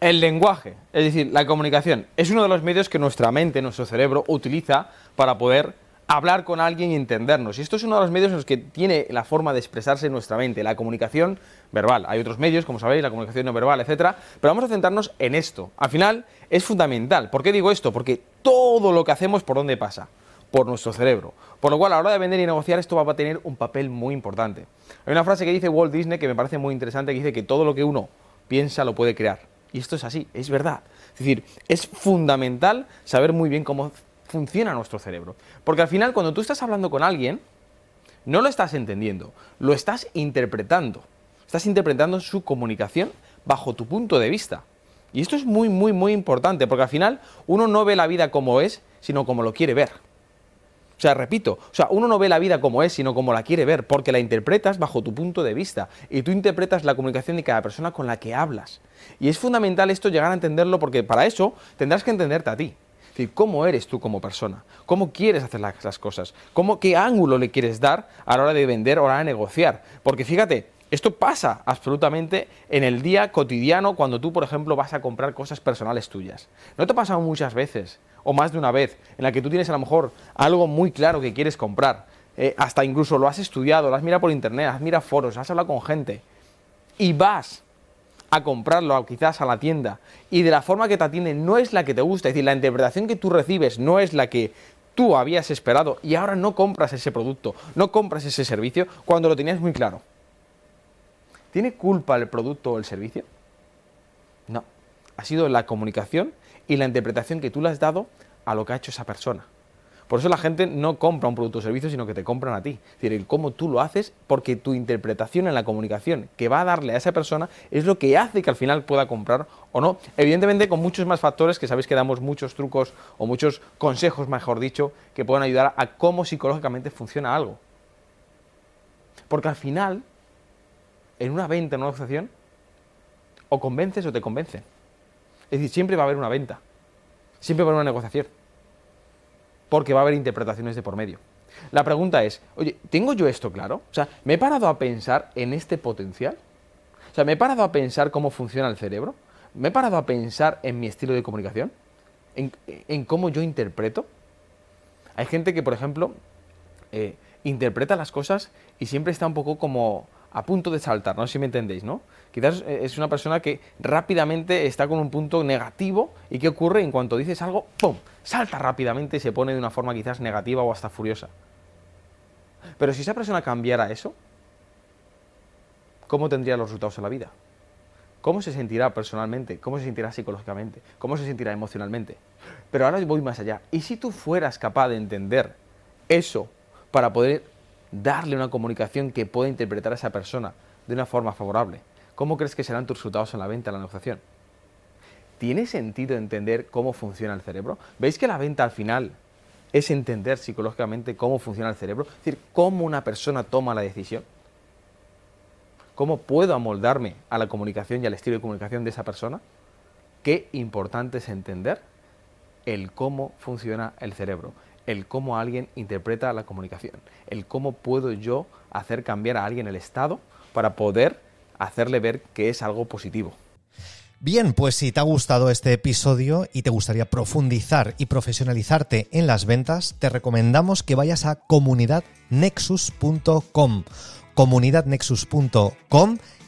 El lenguaje, es decir, la comunicación, es uno de los medios que nuestra mente, nuestro cerebro, utiliza para poder hablar con alguien y entendernos. Y esto es uno de los medios en los que tiene la forma de expresarse nuestra mente, la comunicación verbal. Hay otros medios, como sabéis, la comunicación no verbal, etcétera, pero vamos a centrarnos en esto. Al final es fundamental. ¿Por qué digo esto? Porque todo lo que hacemos, ¿por dónde pasa? Por nuestro cerebro. Por lo cual, a la hora de vender y negociar, esto va a tener un papel muy importante. Hay una frase que dice Walt Disney que me parece muy interesante, que dice que todo lo que uno piensa lo puede crear. Y esto es así, es verdad. Es decir, es fundamental saber muy bien cómo funciona nuestro cerebro. Porque al final, cuando tú estás hablando con alguien, no lo estás entendiendo, lo estás interpretando. Estás interpretando su comunicación bajo tu punto de vista. Y esto es muy, muy, muy importante, porque al final uno no ve la vida como es, sino como lo quiere ver. O sea, repito, o sea, uno no ve la vida como es, sino como la quiere ver, porque la interpretas bajo tu punto de vista y tú interpretas la comunicación de cada persona con la que hablas. Y es fundamental esto llegar a entenderlo porque para eso tendrás que entenderte a ti. Es decir, cómo eres tú como persona, cómo quieres hacer las cosas, cómo, qué ángulo le quieres dar a la hora de vender o a la hora de negociar. Porque fíjate, esto pasa absolutamente en el día cotidiano cuando tú, por ejemplo, vas a comprar cosas personales tuyas. ¿No te ha pasado muchas veces, o más de una vez, en la que tú tienes a lo mejor algo muy claro que quieres comprar? Eh, hasta incluso lo has estudiado, lo has mirado por internet, has mirado foros, has hablado con gente, y vas a comprarlo quizás a la tienda, y de la forma que te atienden no es la que te gusta, es decir, la interpretación que tú recibes no es la que tú habías esperado, y ahora no compras ese producto, no compras ese servicio cuando lo tenías muy claro. ¿Tiene culpa el producto o el servicio? No. Ha sido la comunicación y la interpretación que tú le has dado a lo que ha hecho esa persona. Por eso la gente no compra un producto o servicio, sino que te compran a ti. Es decir, el cómo tú lo haces, porque tu interpretación en la comunicación que va a darle a esa persona es lo que hace que al final pueda comprar o no. Evidentemente con muchos más factores que sabéis que damos muchos trucos o muchos consejos, mejor dicho, que pueden ayudar a cómo psicológicamente funciona algo. Porque al final en una venta, en una negociación, o convences o te convencen. Es decir, siempre va a haber una venta, siempre va a haber una negociación, porque va a haber interpretaciones de por medio. La pregunta es, oye, ¿tengo yo esto claro? O sea, ¿me he parado a pensar en este potencial? O sea, ¿me he parado a pensar cómo funciona el cerebro? ¿Me he parado a pensar en mi estilo de comunicación? ¿En, cómo yo interpreto? Hay gente que, por ejemplo, eh, interpreta las cosas y siempre está un poco como a punto de saltar, no sé si me entendéis, ¿no? Quizás eh, es una persona que rápidamente está con un punto negativo y ¿qué ocurre? En cuanto dices algo, ¡pum! Salta rápidamente y se pone de una forma quizás negativa o hasta furiosa. Pero si esa persona cambiara eso, ¿cómo tendría los resultados en la vida? ¿Cómo se sentirá personalmente? ¿Cómo se sentirá psicológicamente? ¿Cómo se sentirá emocionalmente? Pero ahora voy más allá. ¿Y si tú fueras capaz de entender eso para poder darle una comunicación que pueda interpretar a esa persona de una forma favorable. ¿Cómo crees que serán tus resultados en la venta, en la negociación? ¿Tiene sentido entender cómo funciona el cerebro? ¿Veis que la venta al final es entender psicológicamente cómo funciona el cerebro? Es decir, cómo una persona toma la decisión. ¿Cómo puedo amoldarme a la comunicación y al estilo de comunicación de esa persona? Qué importante es entender el cómo funciona el cerebro el cómo alguien interpreta la comunicación, el cómo puedo yo hacer cambiar a alguien el estado para poder hacerle ver que es algo positivo. Bien, pues si te ha gustado este episodio y te gustaría profundizar y profesionalizarte en las ventas, te recomendamos que vayas a comunidadnexus.com, comunidadnexus.com